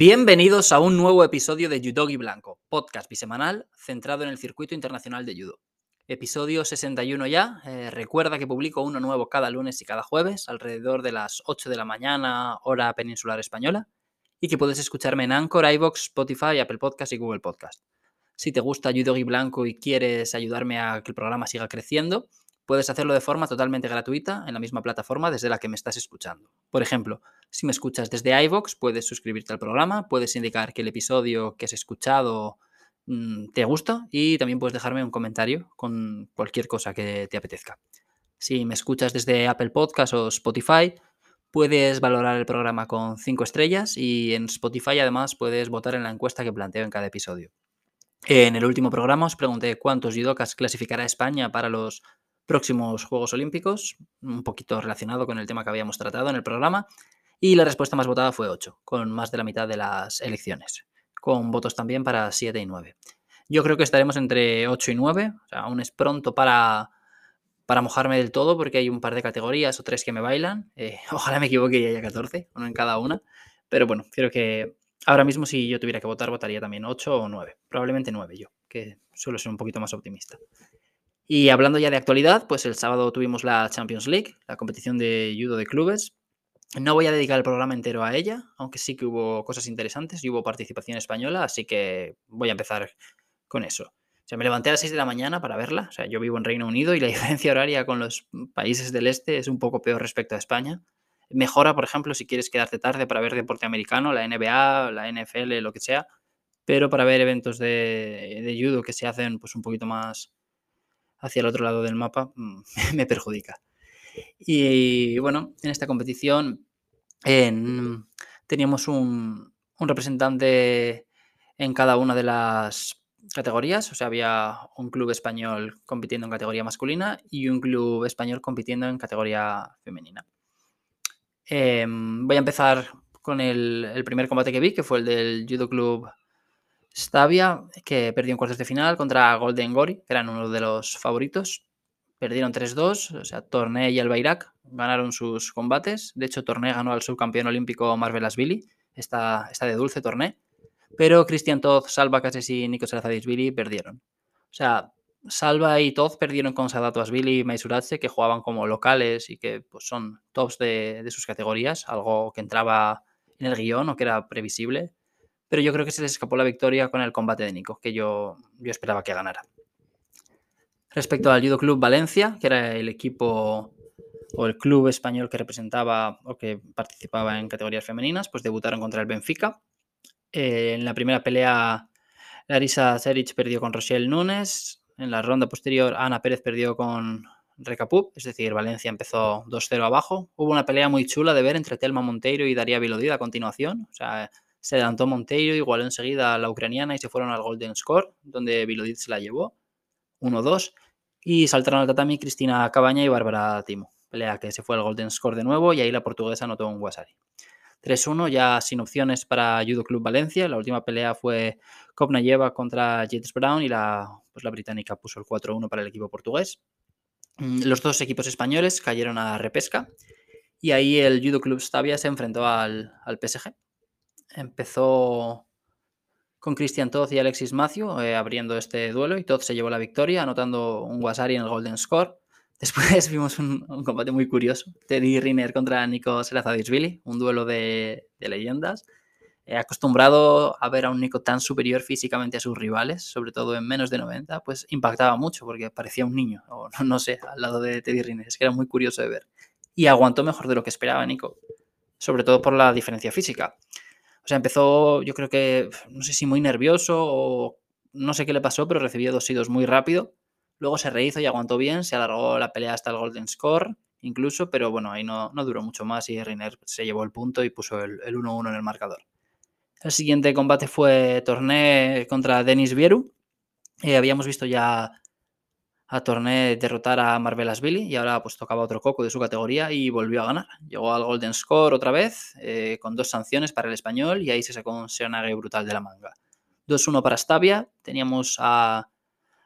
Bienvenidos a un nuevo episodio de Judogi Blanco, podcast bisemanal centrado en el circuito internacional de judo. Episodio 61 ya. Eh, recuerda que publico uno nuevo cada lunes y cada jueves, alrededor de las 8 de la mañana, hora peninsular española, y que puedes escucharme en Anchor, iBox, Spotify, Apple Podcast y Google Podcast. Si te gusta Judogi Blanco y quieres ayudarme a que el programa siga creciendo, puedes hacerlo de forma totalmente gratuita en la misma plataforma desde la que me estás escuchando. Por ejemplo, si me escuchas desde iVoox, puedes suscribirte al programa, puedes indicar que el episodio que has escuchado mm, te gusta y también puedes dejarme un comentario con cualquier cosa que te apetezca. Si me escuchas desde Apple Podcast o Spotify, puedes valorar el programa con 5 estrellas y en Spotify además puedes votar en la encuesta que planteo en cada episodio. En el último programa os pregunté cuántos judokas clasificará España para los próximos Juegos Olímpicos, un poquito relacionado con el tema que habíamos tratado en el programa, y la respuesta más votada fue 8, con más de la mitad de las elecciones, con votos también para 7 y 9. Yo creo que estaremos entre 8 y 9, o sea, aún es pronto para, para mojarme del todo porque hay un par de categorías o tres que me bailan. Eh, ojalá me equivoque y haya 14, uno en cada una. Pero bueno, creo que ahora mismo si yo tuviera que votar, votaría también 8 o 9. Probablemente 9 yo, que suelo ser un poquito más optimista. Y hablando ya de actualidad, pues el sábado tuvimos la Champions League, la competición de judo de clubes. No voy a dedicar el programa entero a ella, aunque sí que hubo cosas interesantes y hubo participación española, así que voy a empezar con eso. O sea, me levanté a las 6 de la mañana para verla. O sea, yo vivo en Reino Unido y la diferencia horaria con los países del este es un poco peor respecto a España. Mejora, por ejemplo, si quieres quedarte tarde para ver deporte americano, la NBA, la NFL, lo que sea. Pero para ver eventos de, de judo que se hacen pues un poquito más, hacia el otro lado del mapa mm, me perjudica. Y bueno, en esta competición teníamos un, representante en cada una de las categorías, o sea, había un club español compitiendo en categoría masculina y un club español compitiendo en categoría femenina. Em, voy a empezar con el, primer combate que vi, que fue el del Judo Club Stavia, que perdió en cuartos de final contra Golden Gori, que eran uno de los favoritos. Perdieron 3-2, o sea, Torné y el Bayrak ganaron sus combates. De hecho, Torné ganó al subcampeón olímpico Marvel Asvili, esta, esta de dulce Torné. Pero Christian Todd, Salva Cases y Nico Billy perdieron. O sea, Salva y Todd perdieron con Sadato Asvili y Maisuratse, que jugaban como locales y que pues, son tops de, de sus categorías, algo que entraba en el guion o que era previsible pero yo creo que se les escapó la victoria con el combate de Nico, que yo, yo esperaba que ganara. Respecto al Judo Club Valencia, que era el equipo o el club español que representaba o que participaba en categorías femeninas, pues debutaron contra el Benfica. Eh, en la primera pelea, Larisa Serich perdió con Rochelle Núñez. En la ronda posterior, Ana Pérez perdió con Recapup, es decir, Valencia empezó 2-0 abajo. Hubo una pelea muy chula de ver entre Telma Monteiro y Daría Vilodida a continuación. O sea, se adelantó Monteiro, igualó enseguida la ucraniana y se fueron al Golden Score, donde Vilodit se la llevó, 1-2. Y saltaron al tatami Cristina Cabaña y Bárbara Timo. Pelea que se fue al Golden Score de nuevo y ahí la portuguesa anotó un Wasari. 3-1, ya sin opciones para Judo Club Valencia. La última pelea fue Kopnayeva contra Jets Brown y la, pues la británica puso el 4-1 para el equipo portugués. Mm, los dos equipos españoles cayeron a repesca y ahí el Judo Club Stavia se enfrentó al, al PSG empezó con Christian Todd y Alexis Matthew eh, abriendo este duelo y Todd se llevó la victoria anotando un Wasari en el Golden Score. Después vimos un, combate muy curioso, Teddy Riner contra Nico Serazadisvili, un duelo de, leyendas. He acostumbrado a ver a un Nico tan superior físicamente a sus rivales, sobre todo en menos de 90, pues impactaba mucho porque parecía un niño, o no sé, al lado de Teddy Riner. Es que era muy curioso de ver. Y aguantó mejor de lo que esperaba Nico, sobre todo por la diferencia física. Sea, empezó, yo creo que, no sé si muy nervioso o no sé qué le pasó, pero recibió dos idos muy rápido. Luego se rehizo y aguantó bien, se alargó la pelea hasta el Golden Score, incluso, pero bueno, ahí no, no duró mucho más y Reiner se llevó el punto y puso el 1-1 en el marcador. El siguiente combate fue Torné contra Denis Vieru. Eh, habíamos visto ya a Torné derrotar a Billy y ahora pues tocaba otro coco de su categoría y volvió a ganar. Llegó al Golden Score otra vez eh, con dos sanciones para el español y ahí se sacó un Seonague brutal de la manga. 2-1 para Stavia. Teníamos a,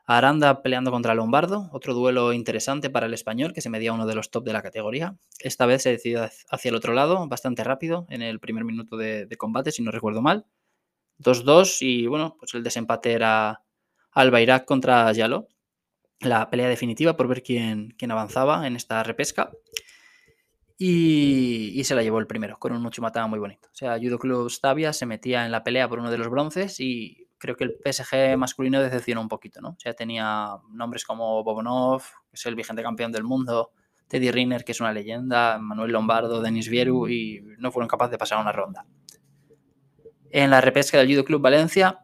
Aranda peleando contra Lombardo, otro duelo interesante para el español, que se medía uno de los top de la categoría. Esta vez se decidió hacia el otro lado, bastante rápido, en el primer minuto de, combate, si no recuerdo mal. 2-2 y bueno, pues el desempate era Albayrak contra Yalo. La pelea definitiva por ver quién, quién avanzaba en esta repesca. Y, se la llevó el primero, con un Uchimata muy bonito. O sea, Judo Club Stavia se metía en la pelea por uno de los bronces y creo que el PSG masculino decepcionó un poquito, ¿no? O sea, tenía nombres como Bobonov, que es el vigente campeón del mundo, Teddy Riner, que es una leyenda, Manuel Lombardo, Denis Vieru, y no fueron capaces de pasar una ronda. En la repesca del Judo Club Valencia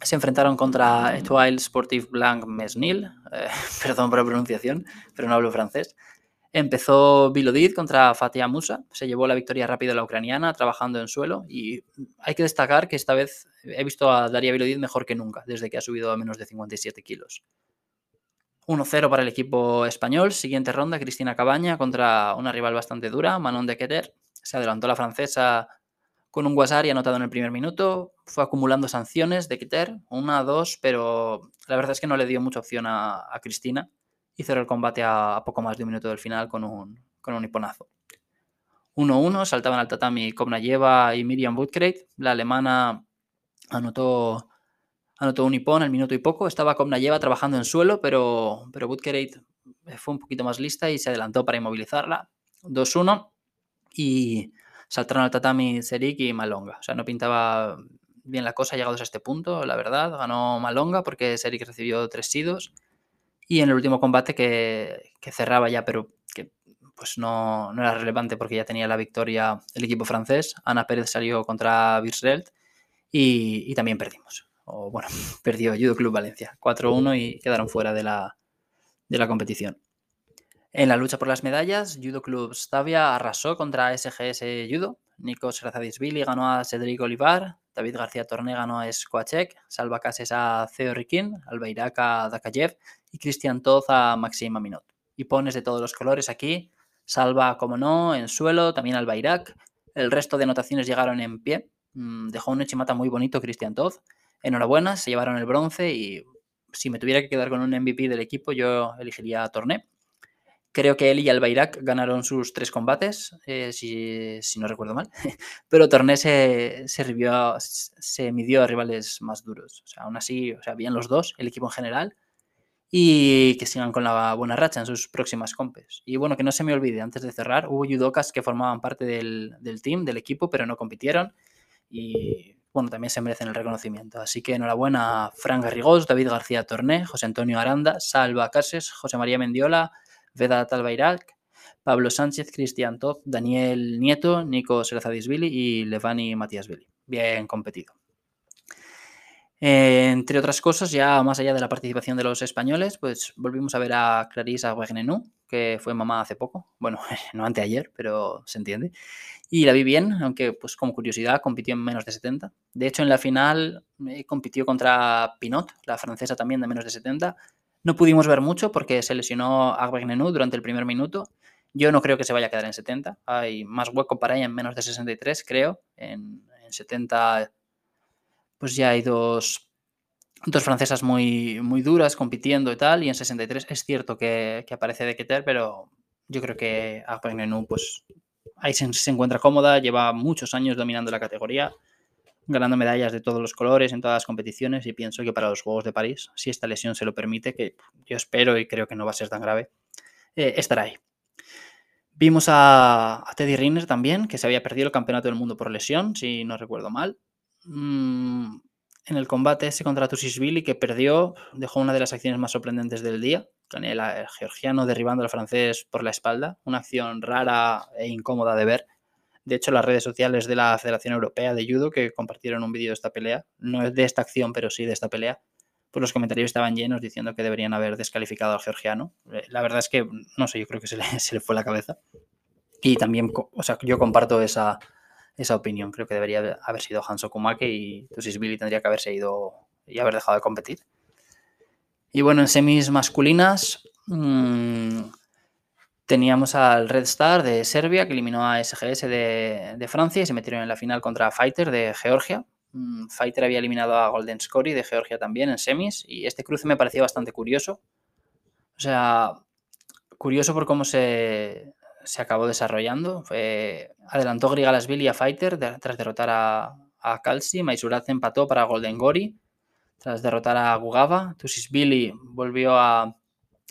se enfrentaron contra Etoile Sportif Blanc Mesnil, eh, perdón por la pronunciación, pero no hablo francés, Empezó Bilodid contra Fatia Musa, se llevó la victoria rápida la ucraniana trabajando en suelo y hay que destacar que esta vez he visto a Daria Bilodid mejor que nunca, desde que ha subido a menos de 57 kilos. 1-0 para el equipo español, siguiente ronda Cristina Cabaña contra una rival bastante dura, Manon de Queter. Se adelantó la francesa con un Guasari anotado en el primer minuto, fue acumulando sanciones de Queter, una, dos, pero la verdad es que no le dio mucha opción a Cristina y cerró el combate a, poco más de un minuto del final con un, con un hiponazo. 1-1, saltaban al tatami Kopnayeva y Miriam Butkreit. La alemana anotó, anotó un hipón al minuto y poco. Estaba Kopnayeva trabajando en suelo, pero, pero fue un poquito más lista y se adelantó para inmovilizarla. 2-1 y saltaron al tatami Serik y Malonga. O sea, no pintaba bien la cosa llegados a este punto, la verdad. Ganó Malonga porque Serik recibió tres sidos y en el último combate que, cerraba ya, pero que pues no, era relevante porque ya tenía la victoria el equipo francés, Ana Pérez salió contra Birsrelt y, también perdimos. O bueno, perdió Judo Club Valencia 4-1 y quedaron fuera de la, de la competición. En la lucha por las medallas, Judo Club Stavia arrasó contra SGS Judo. Nikos Razadisvili ganó a Cedric Olivar, David García Torné ganó a Skoacek, Salva Cases a Ceo Rikin, Albayrak a Dakayev y Cristian Toz a Maxima Minot. Y pones de todos los colores aquí, Salva, como no, en suelo, también Albayrak. El resto de anotaciones llegaron en pie. Mm, dejó un Echimata muy bonito Cristian Toz. Enhorabuena, se llevaron el bronce y si me tuviera que quedar con un MVP del equipo, yo elegiría Torné. Creo que él y Albayrak ganaron sus tres combates, eh, si, no recuerdo mal. Pero Torné se, se, midió a rivales más duros. O sea, aún así, o sea, bien los dos, el equipo en general. Y que sigan con la buena racha en sus próximas compes. Y bueno, que no se me olvide, antes de cerrar, hubo judokas que formaban parte del, del team, del equipo, pero no compitieron. Y bueno, también se merecen el reconocimiento. Así que enhorabuena a Fran Garrigós, David García Torné, José Antonio Aranda, Salva Cases, José María Mendiola, Vedat Albayrak, Pablo Sánchez, Cristian Toz, Daniel Nieto, Nico Serazadisvili y Levani Matíasvili. Bien competido. Entre otras cosas, ya más allá de la participación de los españoles, pues volvimos a ver a Clarissa Wegnenou, que fue mamá hace poco, bueno, no anteayer, pero se entiende. Y la vi bien, aunque pues como curiosidad compitió en menos de 70. De hecho, en la final eh, compitió contra Pinot, la francesa también de menos de 70, no pudimos ver mucho porque se lesionó a Agbegnenu durante el primer minuto. Yo no creo que se vaya a quedar en 70. Hay más hueco para ella en menos de 63, creo. En, 70, pues ya hay dos, dos francesas muy, muy duras compitiendo y tal. Y en 63 es cierto que, aparece de Keter, pero yo creo que Agbegnenu, pues ahí se encuentra cómoda. Lleva muchos años dominando la categoría ganando medallas de todos los colores en todas las competiciones y pienso que para los Juegos de París, si esta lesión se lo permite, que yo espero y creo que no va a ser tan grave, eh, estará ahí. Vimos a, Teddy Riner también, que se había perdido el campeonato del mundo por lesión, si no recuerdo mal. Mm, en el combate ese contra Tusisvili que perdió, dejó una de las acciones más sorprendentes del día, con el georgiano derribando al francés por la espalda, una acción rara e incómoda de ver de hecho, las redes sociales de la Federación Europea de Judo que compartieron un vídeo de esta pelea, no es de esta acción, pero sí de esta pelea, pues los comentarios estaban llenos diciendo que deberían haber descalificado al georgiano. Eh, la verdad es que, no sé, yo creo que se le, se le fue la cabeza. Y también, o sea, yo comparto esa, esa opinión. Creo que debería haber sido Hanso Kumake y Billy tendría que haberse ido y haber dejado de competir. Y bueno, en semis masculinas, mmm, Teníamos al Red Star de Serbia, que eliminó a SGS de, Francia y se metieron en la final contra Fighter de Georgia. Mm, Fighter había eliminado a Golden Scory de Georgia también en semis y este cruce me parecía bastante curioso. O sea, curioso por cómo se, se acabó desarrollando. adelantó Grigalasvili a Fighter tras derrotar a, a Kalsi. Maisurat empató para Golden Gori tras derrotar a Gugava. Billy volvió a,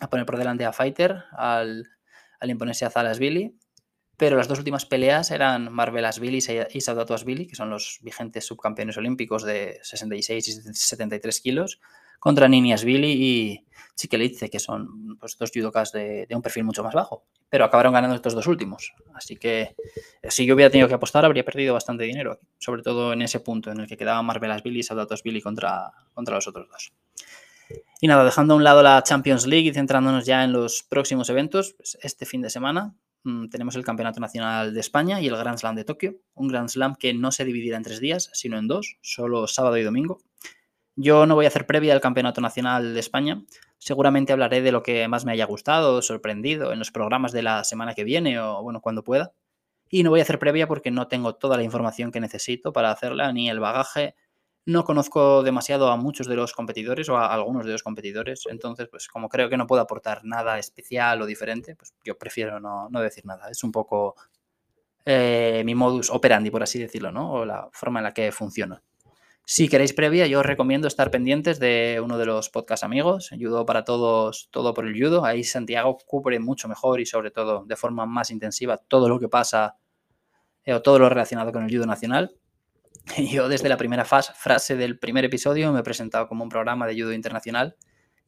poner por delante a Fighter al, al imponerse a Zalasvili. Pero las dos últimas peleas eran Marvelasvili y Saudatuasvili, que son los vigentes subcampeones olímpicos de 66 y 73 kilos, contra Niniasvili y Chikelitze, que son pues, dos judokas de, un perfil mucho más bajo. Pero acabaron ganando estos dos últimos. Así que si yo hubiera tenido que apostar, habría perdido bastante dinero Sobre todo en ese punto en el que quedaban Marvelasvili y Saudatuasvili contra, contra los otros dos. Y nada, dejando a un lado la Champions League y centrándonos ya en los próximos eventos, pues este fin de semana mm, tenemos el Campeonato Nacional de España y el Grand Slam de Tokio. Un Grand Slam que no se dividirá en tres días, sino en dos, solo sábado y domingo. Yo no voy a hacer previa al Campeonato Nacional de España. Seguramente hablaré de lo que más me haya gustado, sorprendido en los programas de la semana que viene o, bueno, cuando pueda. Y no voy a hacer previa porque no tengo toda la información que necesito para hacerla, ni el bagaje no conozco demasiado a muchos de los competidores o a algunos de los competidores, entonces, pues como creo que no puedo aportar nada especial o diferente, pues yo prefiero no, decir nada. Es un poco eh, mi modus operandi, por así decirlo, ¿no? O la forma en la que funciona. Si queréis previa, yo os recomiendo estar pendientes de uno de los podcast amigos, Judo para Todos, Todo por el Judo. Ahí Santiago cubre mucho mejor y sobre todo de forma más intensiva todo lo que pasa eh, o todo lo relacionado con el judo nacional. Yo desde la primera frase del primer episodio me he presentado como un programa de judo internacional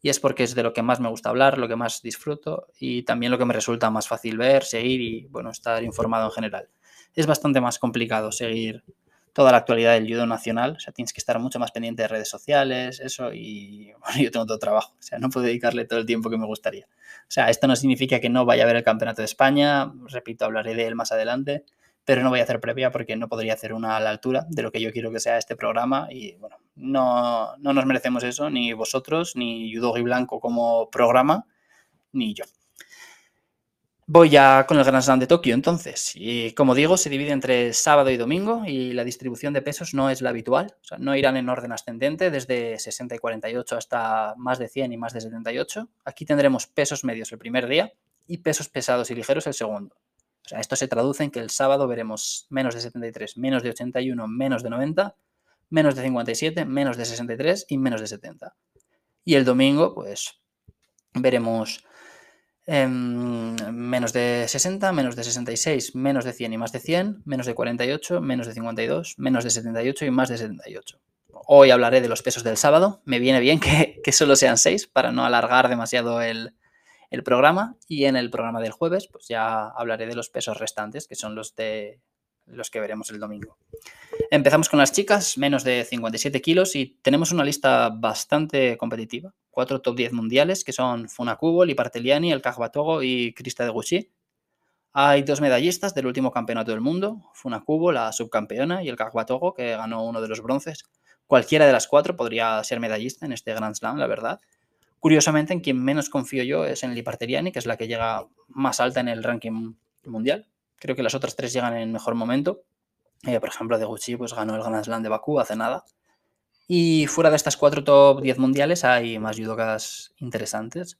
y es porque es de lo que más me gusta hablar, lo que más disfruto y también lo que me resulta más fácil ver, seguir y bueno, estar informado en general. Es bastante más complicado seguir toda la actualidad del judo nacional, o sea, tienes que estar mucho más pendiente de redes sociales, eso, y yo tengo todo trabajo, o sea, no puedo dedicarle todo el tiempo que me gustaría. O sea, esto no significa que no vaya a haber el Campeonato de España, repito, hablaré de él más adelante, pero no voy a hacer previa porque no podría hacer una a la altura de lo que yo quiero que sea este programa y bueno, no, nos merecemos eso, ni vosotros, ni Yudogi Blanco como programa, ni yo. Voy ya con el Grand Slam de Tokio entonces. Y como digo, se divide entre sábado y domingo y la distribución de pesos no es la habitual. O sea, no irán en orden ascendente desde 60 y 48 hasta más de 100 y más de 78. Aquí tendremos pesos medios el primer día y pesos pesados y ligeros el segundo. Esto se traduce en que el sábado veremos menos de 73, menos de 81, menos de 90, menos de 57, menos de 63 y menos de 70. Y el domingo, pues veremos em, menos de 60, menos de 66, menos de 100 y más de 100, menos de 48, menos de 52, menos de 78 y más de 78. Hoy hablaré de los pesos del sábado. Me viene bien que, que solo sean 6 para no alargar demasiado el, el programa y en el programa del jueves pues ya hablaré de los pesos restantes que son los de los que veremos el domingo. Empezamos con las chicas, menos de 57 kilos y tenemos una lista bastante competitiva. Cuatro top 10 mundiales que son Funakubo, Liparteliani, El Cajbatogo y Krista de Gucci. Hay dos medallistas del último campeonato del mundo, Funakubo, la subcampeona, y el Cajbatogo, que ganó uno de los bronces. Cualquiera de las cuatro podría ser medallista en este Grand Slam, la verdad. Curiosamente, en quien menos confío yo es en Liparteriani, que es la que llega más alta en el ranking mundial. Creo que las otras tres llegan en mejor momento. Eh, por ejemplo, de Gucci pues, ganó el Grand Slam de Bakú hace nada. Y fuera de estas cuatro top 10 mundiales hay más judokas interesantes.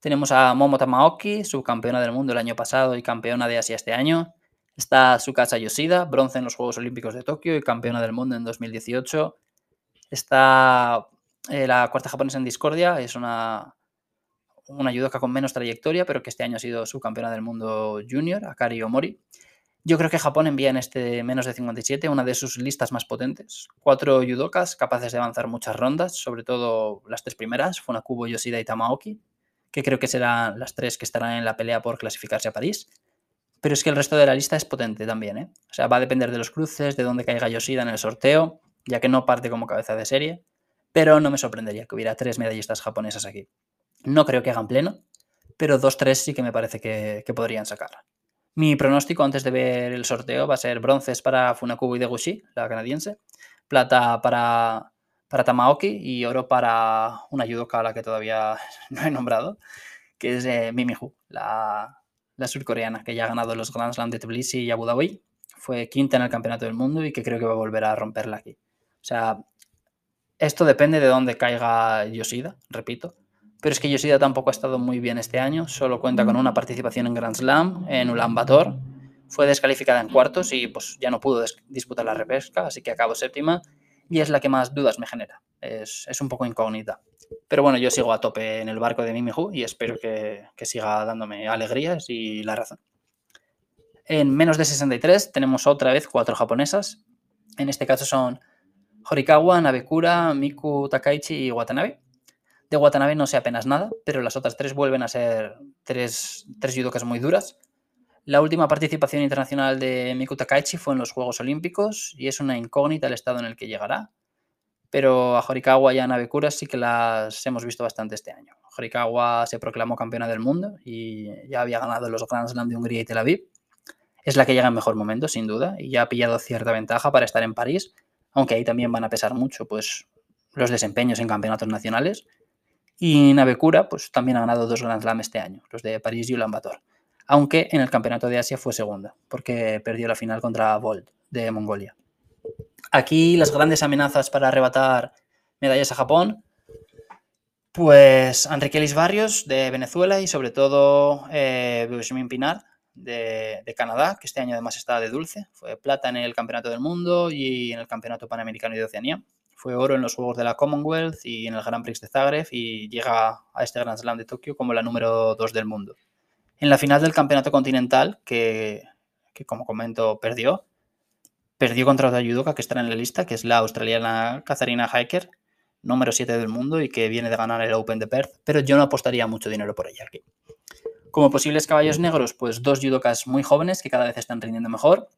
Tenemos a Momo Tamaoki, subcampeona del mundo el año pasado y campeona de Asia este año. Está Tsukasa Yoshida, bronce en los Juegos Olímpicos de Tokio y campeona del mundo en 2018. Está eh, la cuarta japonesa en discordia es una, una judoka con menos trayectoria, pero que este año ha sido subcampeona del mundo junior, Akari Omori. Yo creo que Japón envía en este menos de 57 una de sus listas más potentes. Cuatro judokas capaces de avanzar muchas rondas, sobre todo las tres primeras, Funakubo, Yoshida y Tamaoki, que creo que serán las tres que estarán en la pelea por clasificarse a París. Pero es que el resto de la lista es potente también, ¿eh? O sea, va a depender de los cruces, de dónde caiga Yoshida en el sorteo, ya que no parte como cabeza de serie pero no me sorprendería que hubiera tres medallistas japonesas aquí. No creo que hagan pleno, pero dos, tres sí que me parece que, podrían sacar. Mi pronóstico antes de ver el sorteo va a ser bronces para Funakubo y Deguchi, la canadiense, plata para, para Tamaoki y oro para una judoka a la que todavía no he nombrado, que es eh, Mimihu, la, la surcoreana, que ya ha ganado los Grand Slam de Tbilisi y Abu Dhabi. Fue quinta en el Campeonato del Mundo y que creo que va a volver a romperla aquí. O sea, esto depende de dónde caiga Yoshida, repito. Pero es que Yoshida tampoco ha estado muy bien este año. Solo cuenta con una participación en Grand Slam, en Ulan Bator. Fue descalificada en cuartos y pues ya no pudo disputar la repesca, así que acabó séptima. Y es la que más dudas me genera. Es, un poco incógnita. Pero bueno, yo sigo a tope en el barco de Mimihu y espero que, que siga dándome alegrías y la razón. En menos de 63 tenemos otra vez cuatro japonesas. En este caso son Horikawa, Nabekura, Miku Takaichi y Watanabe. De Watanabe no sé apenas nada, pero las otras tres vuelven a ser tres, tres judokas muy duras. La última participación internacional de Miku Takaichi fue en los Juegos Olímpicos y es una incógnita el estado en el que llegará. Pero a Horikawa y a Nabekura sí que las hemos visto bastante este año. Horikawa se proclamó campeona del mundo y ya había ganado los Grand Slam de Hungría y Tel Aviv. Es la que llega en mejor momento, sin duda, y ya ha pillado cierta ventaja para estar en París, aunque ahí también van a pesar mucho pues, los desempeños en campeonatos nacionales. Y Navecura pues, también ha ganado dos Grand Slam este año, los de París y Ulan. Aunque en el campeonato de Asia fue segunda, porque perdió la final contra Bolt de Mongolia. Aquí las grandes amenazas para arrebatar medallas a Japón, pues Enrique Elis Barrios de Venezuela y sobre todo eh, Pinar de, Canadá, que este año además está de dulce. Fue plata en el Campeonato del Mundo y en el Campeonato Panamericano de Oceanía. Fue oro en los Juegos de la Commonwealth y en el Grand Prix de Zagreb y llega a este Grand Slam de Tokio como la número 2 del mundo. En la final del Campeonato Continental, que, como comento perdió, perdió contra otra judoka que está en la lista, que es la australiana Katharina Hiker, número 7 del mundo y que viene de ganar el Open de Perth, pero yo no apostaría mucho dinero por ella aquí. Como posibles caballos negros, pues dos judokas muy jóvenes que cada vez están rindiendo mejor.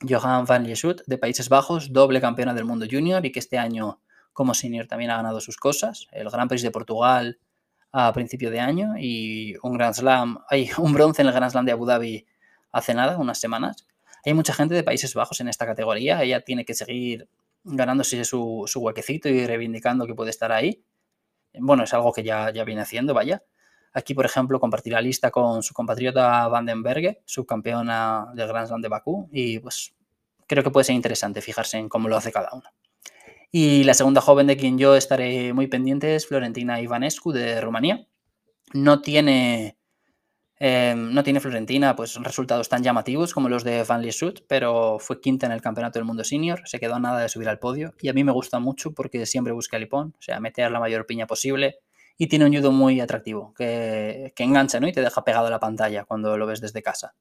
Johan van Lieshout, de Países Bajos, doble campeona del mundo junior y que este año como senior también ha ganado sus cosas. El Gran Prix de Portugal a principio de año y un Grand Slam, hay un bronce en el Grand Slam de Abu Dhabi hace nada, unas semanas. Hay mucha gente de Países Bajos en esta categoría. Ella tiene que seguir ganándose su, su huequecito y reivindicando que puede estar ahí. Bueno, es algo que ya, ya viene haciendo, vaya. Aquí, por ejemplo, compartirá lista con su compatriota Vandenberg, subcampeona del Grand Slam de Bakú, y pues creo que puede ser interesante fijarse en cómo lo hace cada uno. Y la segunda joven de quien yo estaré muy pendiente es Florentina Ivanescu de Rumanía. No tiene, em, no tiene Florentina pues, resultados tan llamativos como los de Van Liesut, pero fue quinta en el Campeonato del Mundo Senior, se quedó nada de subir al podio y a mí me gusta mucho porque siempre busca el hipón, o sea, meter la mayor piña posible, y tiene un judo muy atractivo, que, engancha ¿no? y te deja pegado a la pantalla cuando lo ves desde casa.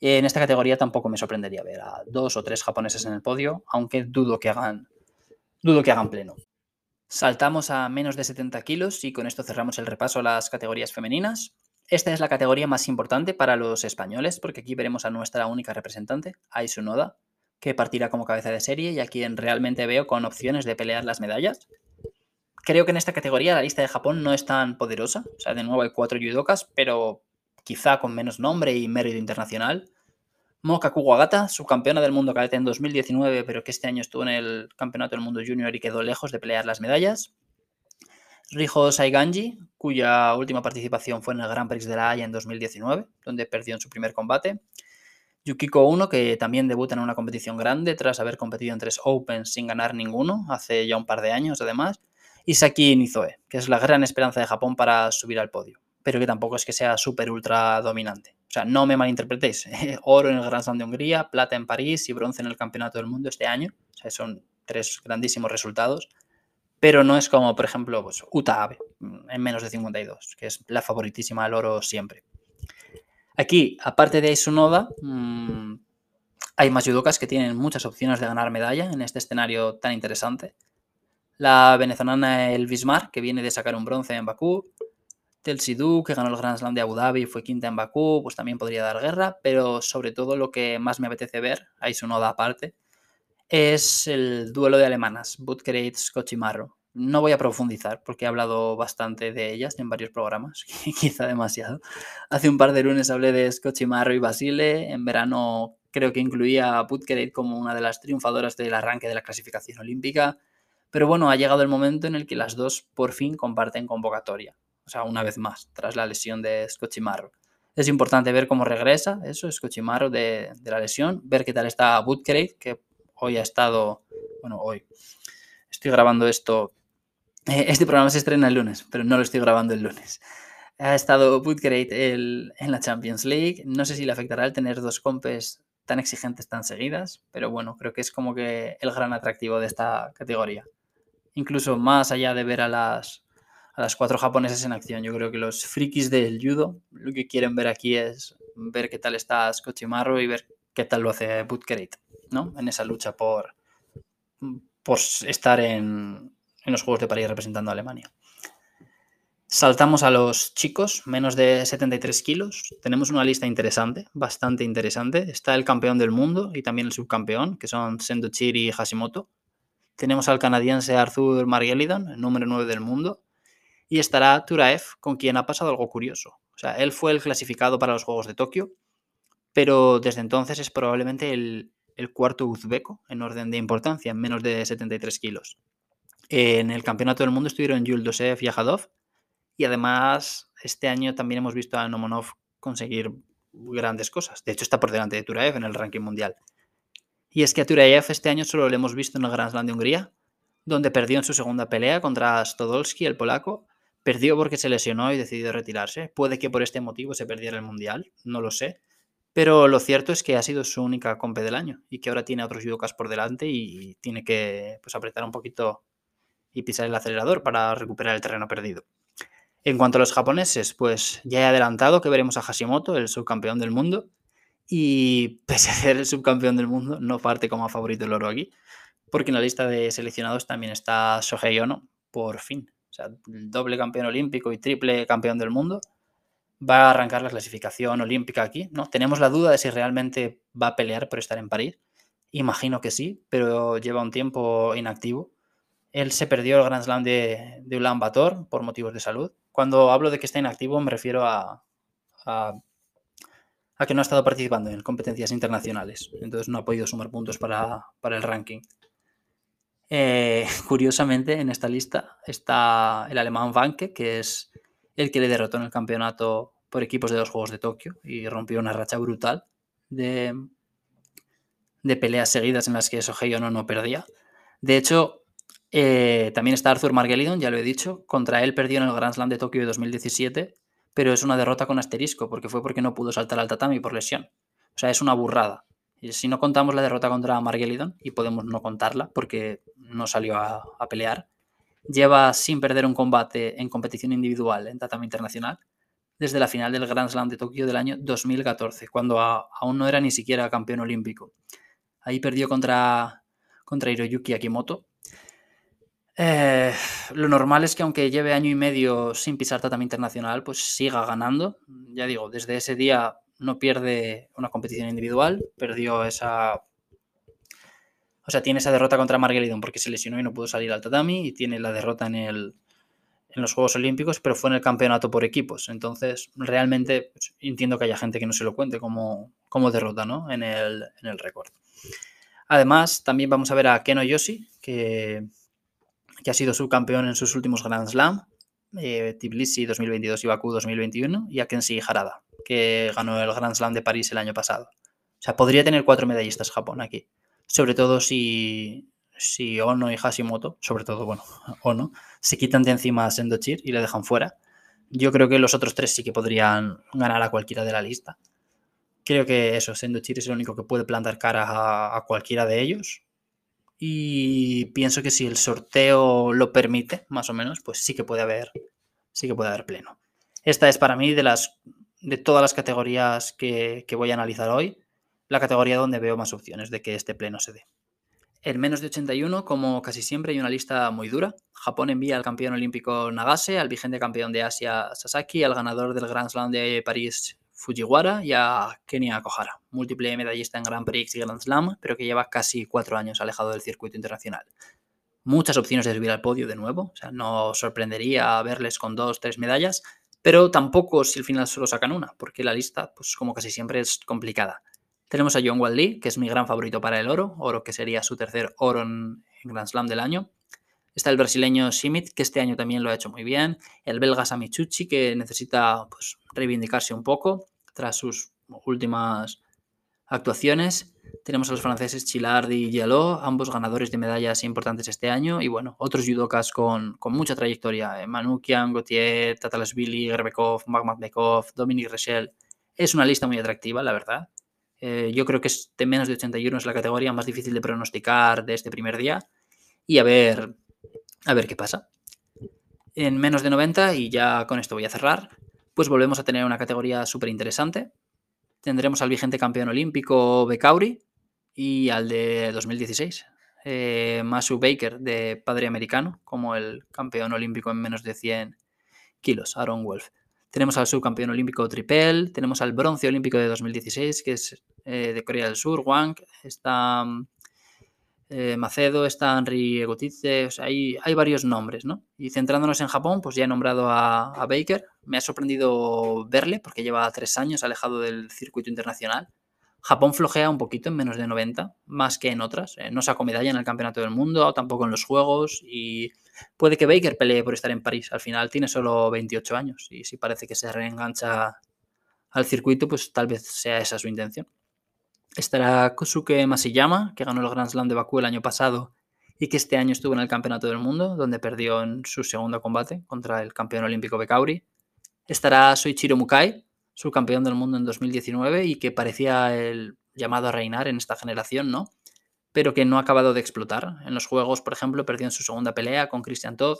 En esta categoría tampoco me sorprendería ver a dos o tres japoneses en el podio, aunque dudo que hagan, dudo que hagan pleno. Saltamos a menos de 70 kilos y con esto cerramos el repaso a las categorías femeninas. Esta es la categoría más importante para los españoles porque aquí veremos a nuestra única representante, Aisu Noda, que partirá como cabeza de serie y a quien realmente veo con opciones de pelear las medallas creo que en esta categoría la lista de Japón no es tan poderosa. O sea, de nuevo hay cuatro judokas, pero quizá con menos nombre y mérito internacional. Moka Kuwagata, subcampeona del mundo cadete en 2019, pero que este año estuvo en el Campeonato del Mundo Junior y quedó lejos de pelear las medallas. Rijo Saiganji, cuya última participación fue en el Grand Prix de La Haya en 2019, donde perdió en su primer combate. Yukiko Uno, que también debuta en una competición grande tras haber competido en tres Opens sin ganar ninguno, hace ya un par de años además y Saki Nizoe, que es la gran esperanza de Japón para subir al podio, pero que tampoco es que sea súper ultra dominante. O sea, no me malinterpretéis, oro en el Grand Slam de Hungría, plata en París y bronce en el Campeonato del Mundo este año. O sea, son tres grandísimos resultados, pero no es como, por ejemplo, pues, Uta Abe, en menos de 52, que es la favoritísima al oro siempre. Aquí, aparte de Isunoda, mmm, hay más judokas que tienen muchas opciones de ganar medalla en este escenario tan interesante. La venezolana El Bismar, que viene de sacar un bronce en Bakú. Tel Sidhu, que ganó el Grand Slam de Abu Dhabi y fue quinta en Bakú, pues también podría dar guerra, pero sobre todo lo que más me apetece ver, ahí su noda aparte, es el duelo de alemanas, Butkereit Marro. No voy a profundizar porque he hablado bastante de ellas en varios programas, quizá demasiado. Hace un par de lunes hablé de Marro y Basile, en verano creo que incluía a Butkereit como una de las triunfadoras del arranque de la clasificación olímpica. Pero bueno, ha llegado el momento en el que las dos por fin comparten convocatoria. O sea, una vez más, tras la lesión de Scotchimarro. Es importante ver cómo regresa eso, Scotchimarro de, la lesión, ver qué tal está Woodcrate, que hoy ha estado, bueno, hoy, estoy grabando esto. Eh, este programa se estrena el lunes, pero no lo estoy grabando el lunes. Ha estado Bootcrate en la Champions League. No sé si le afectará el tener dos compes tan exigentes tan seguidas, pero bueno, creo que es como que el gran atractivo de esta categoría. Incluso más allá de ver a las, a las cuatro japonesas en acción, yo creo que los frikis del judo lo que quieren ver aquí es ver qué tal está Scotchimarro y ver qué tal lo hace Bootcrate, ¿no? En esa lucha por, por estar en, en los Juegos de París representando a Alemania. Saltamos a los chicos, menos de 73 kilos. Tenemos una lista interesante, bastante interesante. Está el campeón del mundo y también el subcampeón, que son Sendochiri y Hashimoto. Tenemos al canadiense Arthur Margelidon, número 9 del mundo. Y estará Turaev, con quien ha pasado algo curioso. O sea, él fue el clasificado para los Juegos de Tokio, pero desde entonces es probablemente el, el cuarto uzbeco en orden de importancia, en menos de 73 kilos. En el Campeonato del Mundo estuvieron Yul Dosev y Ajadov, y además, este año también hemos visto a Nomonov conseguir grandes cosas. De hecho, está por delante de Turaev en el ranking mundial. Y es que a Turaev este año solo lo hemos visto en el Grand Slam de Hungría, donde perdió en su segunda pelea contra Stodolski, el polaco. Perdió porque se lesionó y decidió retirarse. Puede que por este motivo se perdiera el mundial, no lo sé. Pero lo cierto es que ha sido su única compe del año y que ahora tiene otros judokas por delante y tiene que pues, apretar un poquito y pisar el acelerador para recuperar el terreno perdido. En cuanto a los japoneses, pues ya he adelantado que veremos a Hashimoto, el subcampeón del mundo. Y pese a ser el subcampeón del mundo, no parte como favorito el oro aquí, porque en la lista de seleccionados también está Shohei Ono, por fin. O sea, doble campeón olímpico y triple campeón del mundo. Va a arrancar la clasificación olímpica aquí, ¿no? Tenemos la duda de si realmente va a pelear por estar en París. Imagino que sí, pero lleva un tiempo inactivo. Él se perdió el Grand Slam de, de Ulan Bator por motivos de salud cuando hablo de que está inactivo me refiero a, a, que no ha estado participando en competencias internacionales. Entonces no ha podido sumar puntos para, el ranking. Eh, curiosamente, en esta lista está el alemán Vanke, que es el que le derrotó en el campeonato por equipos de los Juegos de Tokio y rompió una racha brutal de, de peleas seguidas en las que Sohei no no perdía. De hecho, eh, también está Arthur Margelidon, ya lo he dicho. Contra él perdió en el Grand Slam de Tokio de 2017, pero es una derrota con asterisco, porque fue porque no pudo saltar al tatami por lesión. O sea, es una burrada. Y si no contamos la derrota contra Margelidon, y podemos no contarla porque no salió a, pelear, lleva sin perder un combate en competición individual en tatami internacional desde la final del Grand Slam de Tokio del año 2014, cuando aún no era ni siquiera campeón olímpico. Ahí perdió contra, contra Hiroyuki Akimoto, eh, lo normal es que aunque lleve año y medio sin pisar tatami internacional, pues siga ganando. Ya digo, desde ese día no pierde una competición individual, perdió esa... O sea, tiene esa derrota contra Margelidon porque se lesionó y no pudo salir al tatami y tiene la derrota en, el, en los Juegos Olímpicos, pero fue en el campeonato por equipos. Entonces, realmente pues, entiendo que haya gente que no se lo cuente como, como derrota ¿no? en, el, en el récord. Además, también vamos a ver a Keno Yoshi, que que ha sido subcampeón en sus últimos Grand Slam, eh, Tbilisi 2022 y Bakú 2021, y a Harada, que ganó el Grand Slam de París el año pasado. O sea, podría tener cuatro medallistas Japón aquí. Sobre todo si, si Ono y Hashimoto, sobre todo, bueno, Ono, se quitan de encima a Sendochir y le dejan fuera. Yo creo que los otros tres sí que podrían ganar a cualquiera de la lista. Creo que eso, Sendochir es el único que puede plantar cara a cualquiera de ellos y pienso que si el sorteo lo permite, más o menos, pues sí que puede haber, sí que puede haber pleno. Esta es para mí de las de todas las categorías que, voy a analizar hoy, la categoría donde veo más opciones de que este pleno se dé. En menos de 81, como casi siempre, hay una lista muy dura. Japón envía al campeón olímpico Nagase, al vigente campeón de Asia Sasaki, al ganador del Grand Slam de París Fujiwara y a Kenia Kohara, múltiple medallista en Grand Prix y Grand Slam, pero que lleva casi cuatro años alejado del circuito internacional. Muchas opciones de subir al podio de nuevo, o sea, no sorprendería verles con dos, tres medallas, pero tampoco si al final solo sacan una, porque la lista, pues como casi siempre, es complicada. Tenemos a John Wally, que es mi gran favorito para el oro, oro que sería su tercer oro en, Grand Slam del año. Está el brasileño Simit, que este año también lo ha hecho muy bien. El belga Samichuchi, que necesita pues, reivindicarse un poco tras sus últimas actuaciones. Tenemos a los franceses Chilard y Giallo, ambos ganadores de medallas importantes este año. Y bueno, otros judokas con, con mucha trayectoria. Eh, Manukian, Gauthier, Tatalasvili, Gerbekov, Magmatbekov, Dominic Rechel. Es una lista muy atractiva, la verdad. Eh, yo creo que es de menos de 81 es la categoría más difícil de pronosticar de este primer día. Y a ver, a ver qué pasa. En menos de 90, y ya con esto voy a cerrar, pues volvemos a tener una categoría súper interesante. Tendremos al vigente campeón olímpico Becauri y al de 2016, eh, Masu Baker, de padre americano, como el campeón olímpico en menos de 100 kilos, Aaron Wolf. Tenemos al subcampeón olímpico Tripel, tenemos al bronce olímpico de 2016, que es eh, de Corea del Sur, Wang, está eh, Macedo, está Henry Egotice, hay, varios nombres, ¿no? Y centrándonos en Japón, pues ya he nombrado a, a, Baker, me ha sorprendido verle porque lleva tres años alejado del circuito internacional. Japón flojea un poquito en menos de 90, más que en otras. Eh, no sacó medalla en el Campeonato del Mundo, tampoco en los Juegos y Puede que Baker pelee por estar en París. Al final tiene solo 28 años y si parece que se reengancha al circuito, pues tal vez sea esa su intención. Estará Kosuke Masiyama, que ganó el Grand Slam de Bakú el año pasado y que este año estuvo en el Campeonato del Mundo, donde perdió en su segundo combate contra el campeón olímpico Bekauri. Estará Soichiro Mukai, subcampeón del mundo en 2019 y que parecía el llamado a reinar en esta generación, ¿no? pero que no ha acabado de explotar. En los juegos, por ejemplo, perdió en su segunda pelea con Christian Todd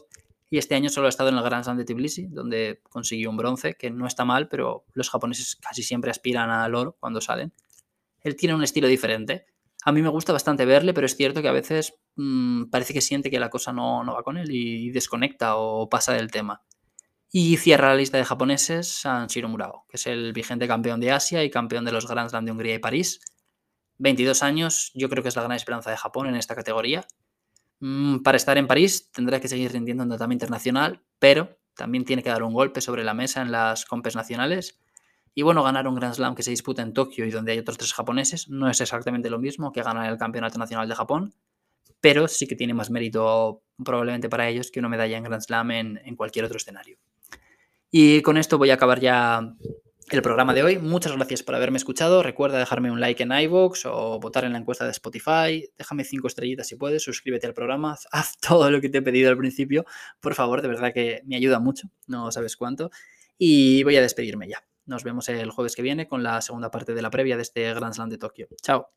y este año solo ha estado en el Grand Slam de Tbilisi, donde consiguió un bronce, que no está mal, pero los japoneses casi siempre aspiran al oro cuando salen. Él tiene un estilo diferente. A mí me gusta bastante verle, pero es cierto que a veces mmm, parece que siente que la cosa no, no va con él y desconecta o pasa del tema. Y cierra la lista de japoneses Sanshiro Murao, que es el vigente campeón de Asia y campeón de los Grand Slam de Hungría y París 22 años, yo creo que es la gran esperanza de Japón en esta categoría. Mm, para estar en París tendrá que seguir rindiendo en tratamiento internacional, pero también tiene que dar un golpe sobre la mesa en las compes nacionales. Y bueno, ganar un Grand Slam que se disputa en Tokio y donde hay otros tres japoneses no es exactamente lo mismo que ganar el Campeonato Nacional de Japón, pero sí que tiene más mérito probablemente para ellos que una medalla en Grand Slam en, en cualquier otro escenario. Y con esto voy a acabar ya el programa de hoy. Muchas gracias por haberme escuchado. Recuerda dejarme un like en iVoox o votar en la encuesta de Spotify. Déjame cinco estrellitas si puedes. Suscríbete al programa. Haz todo lo que te he pedido al principio. Por favor, de verdad que me ayuda mucho. No sabes cuánto. Y voy a despedirme ya. Nos vemos el jueves que viene con la segunda parte de la previa de este Grand Slam de Tokio. Chao.